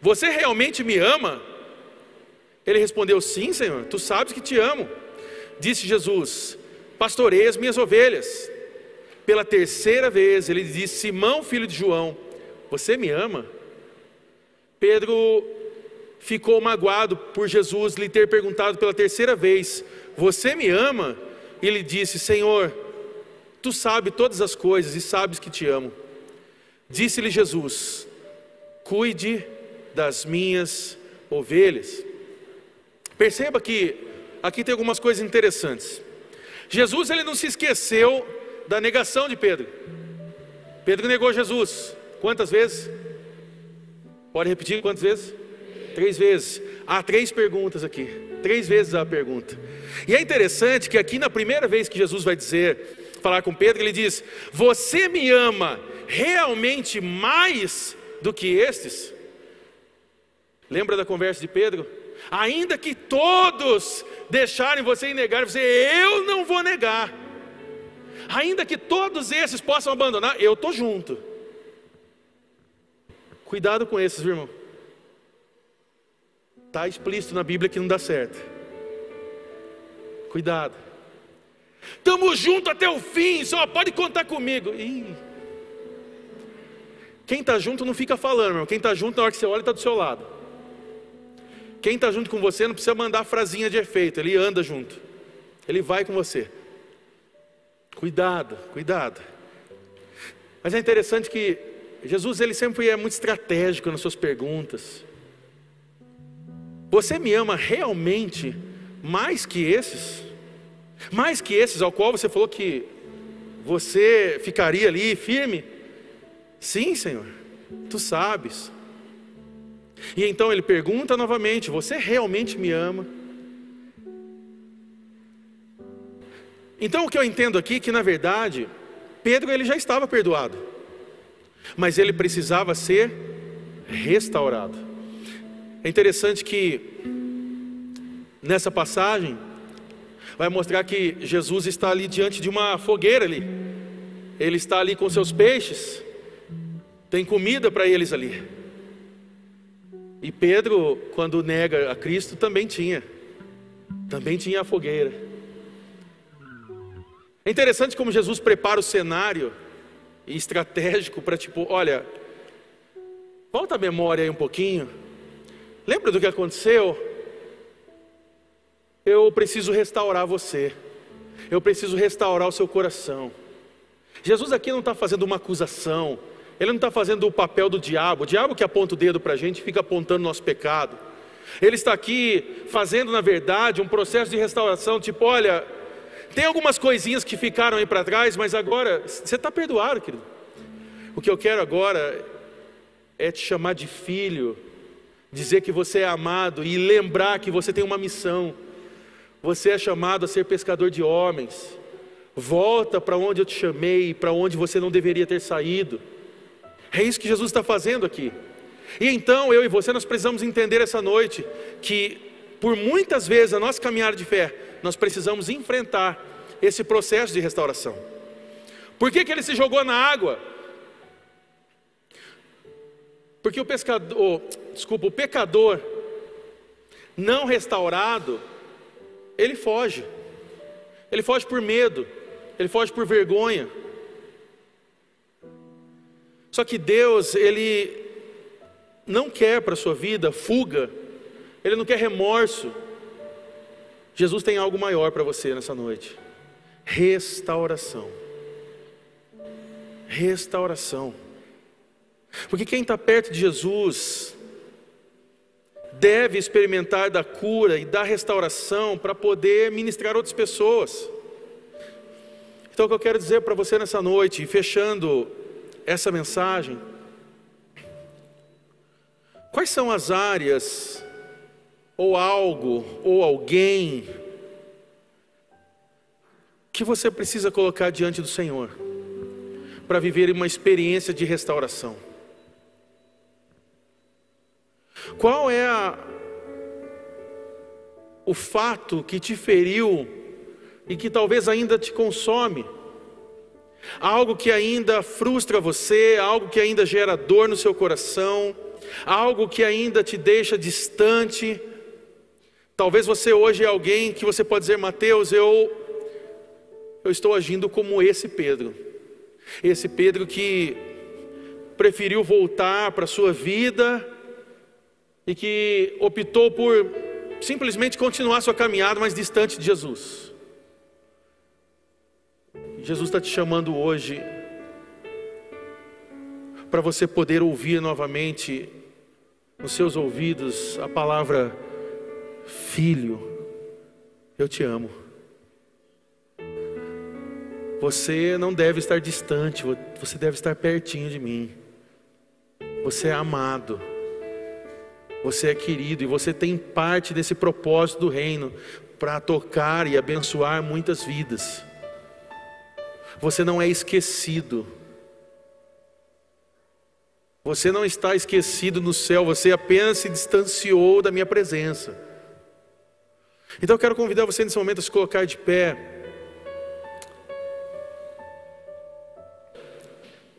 Speaker 1: você realmente me ama? Ele respondeu: Sim, Senhor, tu sabes que te amo. Disse Jesus: Pastorei as minhas ovelhas. Pela terceira vez ele disse: Simão, filho de João, você me ama? Pedro ficou magoado por Jesus lhe ter perguntado pela terceira vez: Você me ama? E ele disse: Senhor, Tu sabes todas as coisas e sabes que te amo. Disse-lhe Jesus: Cuide das minhas ovelhas. Perceba que aqui tem algumas coisas interessantes. Jesus ele não se esqueceu da negação de Pedro. Pedro negou Jesus. Quantas vezes? Pode repetir quantas vezes? Três vezes. Há três perguntas aqui. Três vezes a pergunta. E é interessante que aqui na primeira vez que Jesus vai dizer falar com Pedro, ele diz: Você me ama realmente mais do que estes? Lembra da conversa de Pedro? Ainda que todos deixarem você e negarem você, eu não vou negar. Ainda que todos esses possam abandonar, eu estou junto. Cuidado com esses, irmão. Está explícito na Bíblia que não dá certo. Cuidado. Estamos juntos até o fim, só pode contar comigo. Ih. Quem está junto não fica falando, irmão. Quem está junto, na hora que você olha, está do seu lado. Quem está junto com você não precisa mandar frasinha de efeito, ele anda junto. Ele vai com você. Cuidado, cuidado. Mas é interessante que Jesus ele sempre é muito estratégico nas suas perguntas. Você me ama realmente mais que esses? Mais que esses ao qual você falou que você ficaria ali firme? Sim, Senhor, tu sabes. E então ele pergunta novamente: Você realmente me ama? Então o que eu entendo aqui é que na verdade Pedro ele já estava perdoado, mas ele precisava ser restaurado. É interessante que nessa passagem vai mostrar que Jesus está ali diante de uma fogueira ali. Ele está ali com seus peixes, tem comida para eles ali. E Pedro, quando nega a Cristo, também tinha. Também tinha a fogueira. É interessante como Jesus prepara o cenário estratégico para tipo, olha, volta a memória aí um pouquinho. Lembra do que aconteceu? Eu preciso restaurar você. Eu preciso restaurar o seu coração. Jesus aqui não está fazendo uma acusação. Ele não está fazendo o papel do diabo. O diabo que aponta o dedo para a gente fica apontando nosso pecado. Ele está aqui fazendo, na verdade, um processo de restauração. Tipo, olha, tem algumas coisinhas que ficaram aí para trás, mas agora você está perdoado, querido. O que eu quero agora é te chamar de filho, dizer que você é amado e lembrar que você tem uma missão. Você é chamado a ser pescador de homens. Volta para onde eu te chamei, para onde você não deveria ter saído. É isso que Jesus está fazendo aqui. E então eu e você nós precisamos entender essa noite que por muitas vezes a nossa caminhada de fé nós precisamos enfrentar esse processo de restauração. Por que, que ele se jogou na água? Porque o pescador, desculpa, o pecador não restaurado, ele foge. Ele foge por medo, ele foge por vergonha, só que Deus, Ele não quer para a sua vida fuga, Ele não quer remorso. Jesus tem algo maior para você nessa noite: restauração. Restauração. Porque quem está perto de Jesus deve experimentar da cura e da restauração para poder ministrar outras pessoas. Então, o que eu quero dizer para você nessa noite, fechando essa mensagem, quais são as áreas, ou algo, ou alguém, que você precisa colocar diante do Senhor, para viver uma experiência de restauração? Qual é a, o fato que te feriu e que talvez ainda te consome? algo que ainda frustra você, algo que ainda gera dor no seu coração, algo que ainda te deixa distante. Talvez você hoje é alguém que você pode dizer, Mateus, eu eu estou agindo como esse Pedro. Esse Pedro que preferiu voltar para a sua vida e que optou por simplesmente continuar sua caminhada mais distante de Jesus. Jesus está te chamando hoje para você poder ouvir novamente nos seus ouvidos a palavra filho, eu te amo. Você não deve estar distante, você deve estar pertinho de mim. Você é amado, você é querido e você tem parte desse propósito do reino para tocar e abençoar muitas vidas. Você não é esquecido. Você não está esquecido no céu, você apenas se distanciou da minha presença. Então eu quero convidar você nesse momento a se colocar de pé.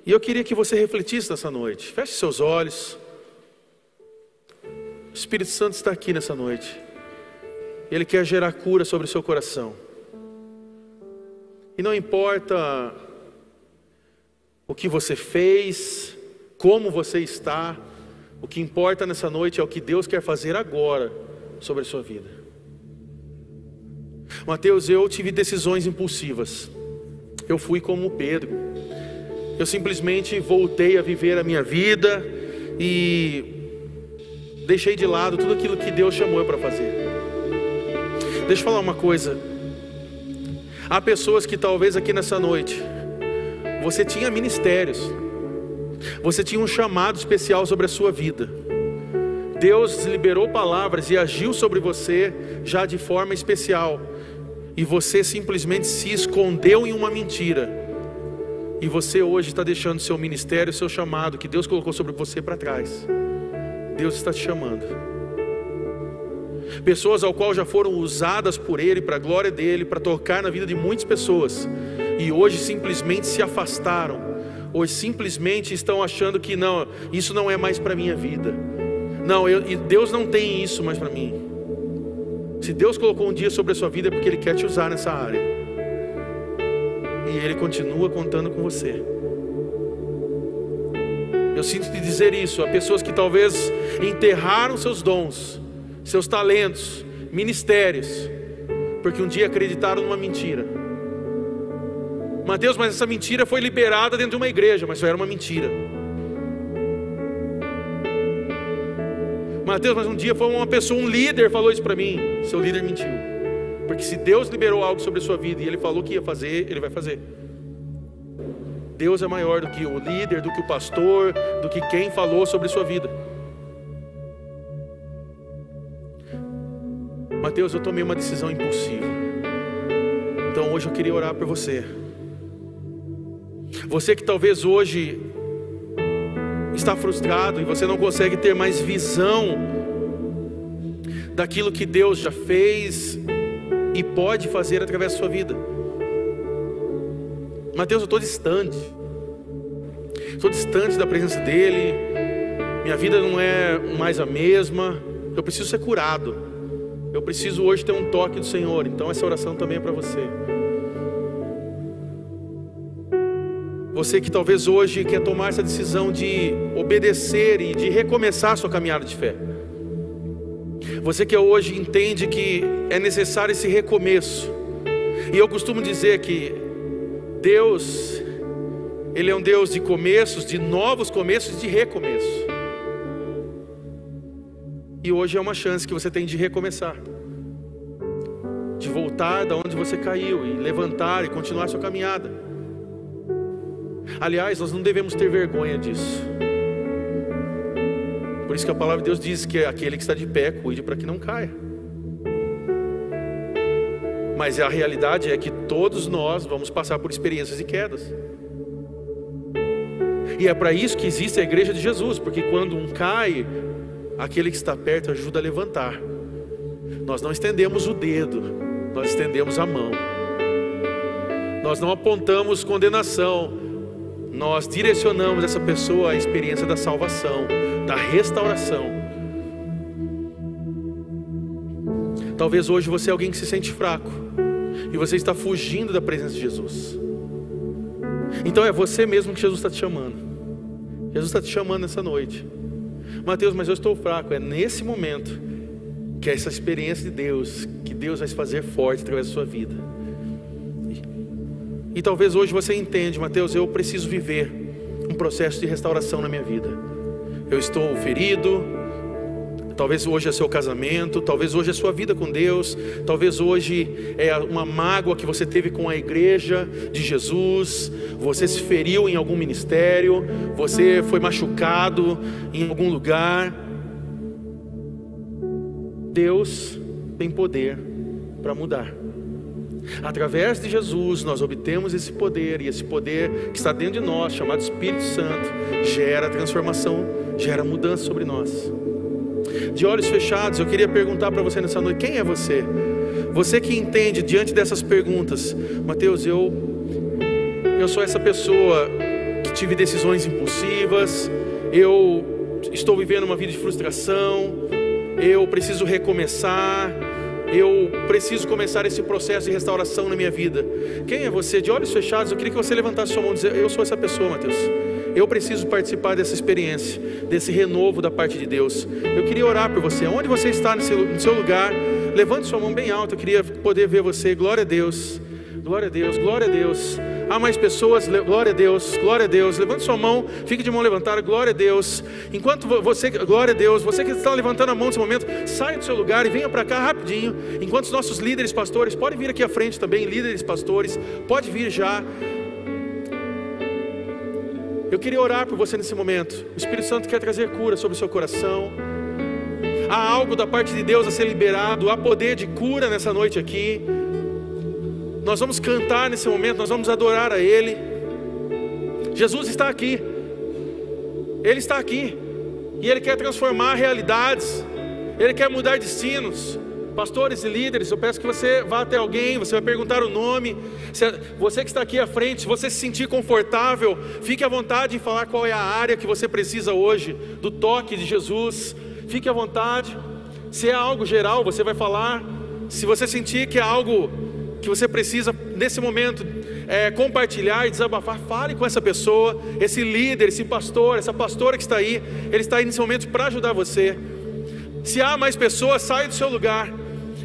Speaker 1: E eu queria que você refletisse nessa noite. Feche seus olhos. O Espírito Santo está aqui nessa noite. Ele quer gerar cura sobre o seu coração. E não importa o que você fez, como você está, o que importa nessa noite é o que Deus quer fazer agora sobre a sua vida. Mateus, eu tive decisões impulsivas. Eu fui como Pedro. Eu simplesmente voltei a viver a minha vida e deixei de lado tudo aquilo que Deus chamou eu para fazer. Deixa eu falar uma coisa. Há pessoas que talvez aqui nessa noite você tinha ministérios, você tinha um chamado especial sobre a sua vida. Deus liberou palavras e agiu sobre você já de forma especial, e você simplesmente se escondeu em uma mentira, e você hoje está deixando seu ministério, seu chamado que Deus colocou sobre você para trás. Deus está te chamando. Pessoas ao qual já foram usadas por Ele, para a glória dEle, para tocar na vida de muitas pessoas e hoje simplesmente se afastaram, hoje simplesmente estão achando que não, isso não é mais para minha vida. Não, eu, Deus não tem isso mais para mim. Se Deus colocou um dia sobre a sua vida é porque Ele quer te usar nessa área. E Ele continua contando com você. Eu sinto te dizer isso. Há pessoas que talvez enterraram seus dons, seus talentos, ministérios, porque um dia acreditaram numa mentira. Mateus, mas essa mentira foi liberada dentro de uma igreja, mas só era uma mentira. Mateus, mas um dia foi uma pessoa, um líder falou isso para mim. Seu líder mentiu. Porque se Deus liberou algo sobre a sua vida e ele falou que ia fazer, ele vai fazer. Deus é maior do que o líder, do que o pastor, do que quem falou sobre sua vida. Mateus, eu tomei uma decisão impulsiva. Então hoje eu queria orar por você. Você que talvez hoje está frustrado e você não consegue ter mais visão daquilo que Deus já fez e pode fazer através da sua vida. Mateus, eu estou distante, estou distante da presença dEle, minha vida não é mais a mesma, eu preciso ser curado, eu preciso hoje ter um toque do Senhor, então essa oração também é para você. Você que talvez hoje quer tomar essa decisão de obedecer e de recomeçar a sua caminhada de fé. Você que hoje entende que é necessário esse recomeço. E eu costumo dizer que Deus, Ele é um Deus de começos, de novos começos, de recomeço. E hoje é uma chance que você tem de recomeçar, de voltar da onde você caiu e levantar e continuar sua caminhada. Aliás, nós não devemos ter vergonha disso. Por isso que a palavra de Deus diz que aquele que está de pé, cuide para que não caia. Mas a realidade é que todos nós vamos passar por experiências de quedas. E é para isso que existe a igreja de Jesus, porque quando um cai, aquele que está perto ajuda a levantar. Nós não estendemos o dedo, nós estendemos a mão. Nós não apontamos condenação, nós direcionamos essa pessoa à experiência da salvação, da restauração. Talvez hoje você é alguém que se sente fraco e você está fugindo da presença de Jesus. Então é você mesmo que Jesus está te chamando. Jesus está te chamando nessa noite. Mateus, mas eu estou fraco. É nesse momento que é essa experiência de Deus, que Deus vai se fazer forte através da sua vida. E talvez hoje você entende, Mateus, eu preciso viver um processo de restauração na minha vida. Eu estou ferido, talvez hoje é seu casamento, talvez hoje é sua vida com Deus, talvez hoje é uma mágoa que você teve com a igreja de Jesus, você se feriu em algum ministério, você foi machucado em algum lugar. Deus tem poder para mudar. Através de Jesus, nós obtemos esse poder, e esse poder que está dentro de nós, chamado Espírito Santo, gera transformação, gera mudança sobre nós. De olhos fechados, eu queria perguntar para você nessa noite: quem é você? Você que entende diante dessas perguntas, Mateus, eu eu sou essa pessoa que tive decisões impulsivas, eu estou vivendo uma vida de frustração, eu preciso recomeçar, eu preciso começar esse processo de restauração na minha vida. Quem é você? De olhos fechados, eu queria que você levantasse sua mão e dizer: Eu sou essa pessoa, Mateus. Eu preciso participar dessa experiência, desse renovo da parte de Deus. Eu queria orar por você. Onde você está no seu lugar, levante sua mão bem alta. Eu queria poder ver você. Glória a Deus. Glória a Deus. Glória a Deus. Há mais pessoas, glória a Deus, glória a Deus. Levante sua mão, fique de mão levantada, glória a Deus. Enquanto você, glória a Deus, você que está levantando a mão nesse momento, saia do seu lugar e venha para cá rapidinho. Enquanto os nossos líderes pastores, podem vir aqui à frente também, líderes pastores, pode vir já. Eu queria orar por você nesse momento. O Espírito Santo quer trazer cura sobre o seu coração. Há algo da parte de Deus a ser liberado, há poder de cura nessa noite aqui. Nós vamos cantar nesse momento, nós vamos adorar a Ele. Jesus está aqui, Ele está aqui, e Ele quer transformar realidades, Ele quer mudar destinos pastores e líderes, eu peço que você vá até alguém, você vai perguntar o nome. Você que está aqui à frente, se você se sentir confortável, fique à vontade em falar qual é a área que você precisa hoje do toque de Jesus. Fique à vontade. Se é algo geral, você vai falar. Se você sentir que é algo que você precisa nesse momento é, compartilhar e desabafar, fale com essa pessoa, esse líder, esse pastor, essa pastora que está aí. Ele está aí nesse momento para ajudar você. Se há mais pessoas, saia do seu lugar.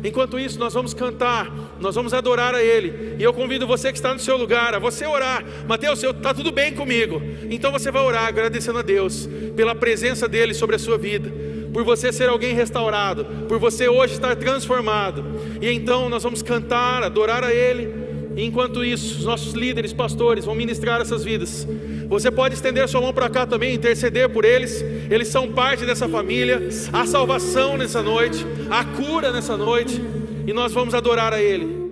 Speaker 1: Enquanto isso, nós vamos cantar, nós vamos adorar a Ele. E eu convido você que está no seu lugar a você orar. Mateus, está tudo bem comigo. Então você vai orar agradecendo a Deus pela presença dEle sobre a sua vida, por você ser alguém restaurado, por você hoje estar transformado. E então nós vamos cantar, adorar a Ele. Enquanto isso, os nossos líderes, pastores vão ministrar essas vidas. Você pode estender sua mão para cá também, interceder por eles. Eles são parte dessa família. Há salvação nessa noite, há cura nessa noite. E nós vamos adorar a Ele.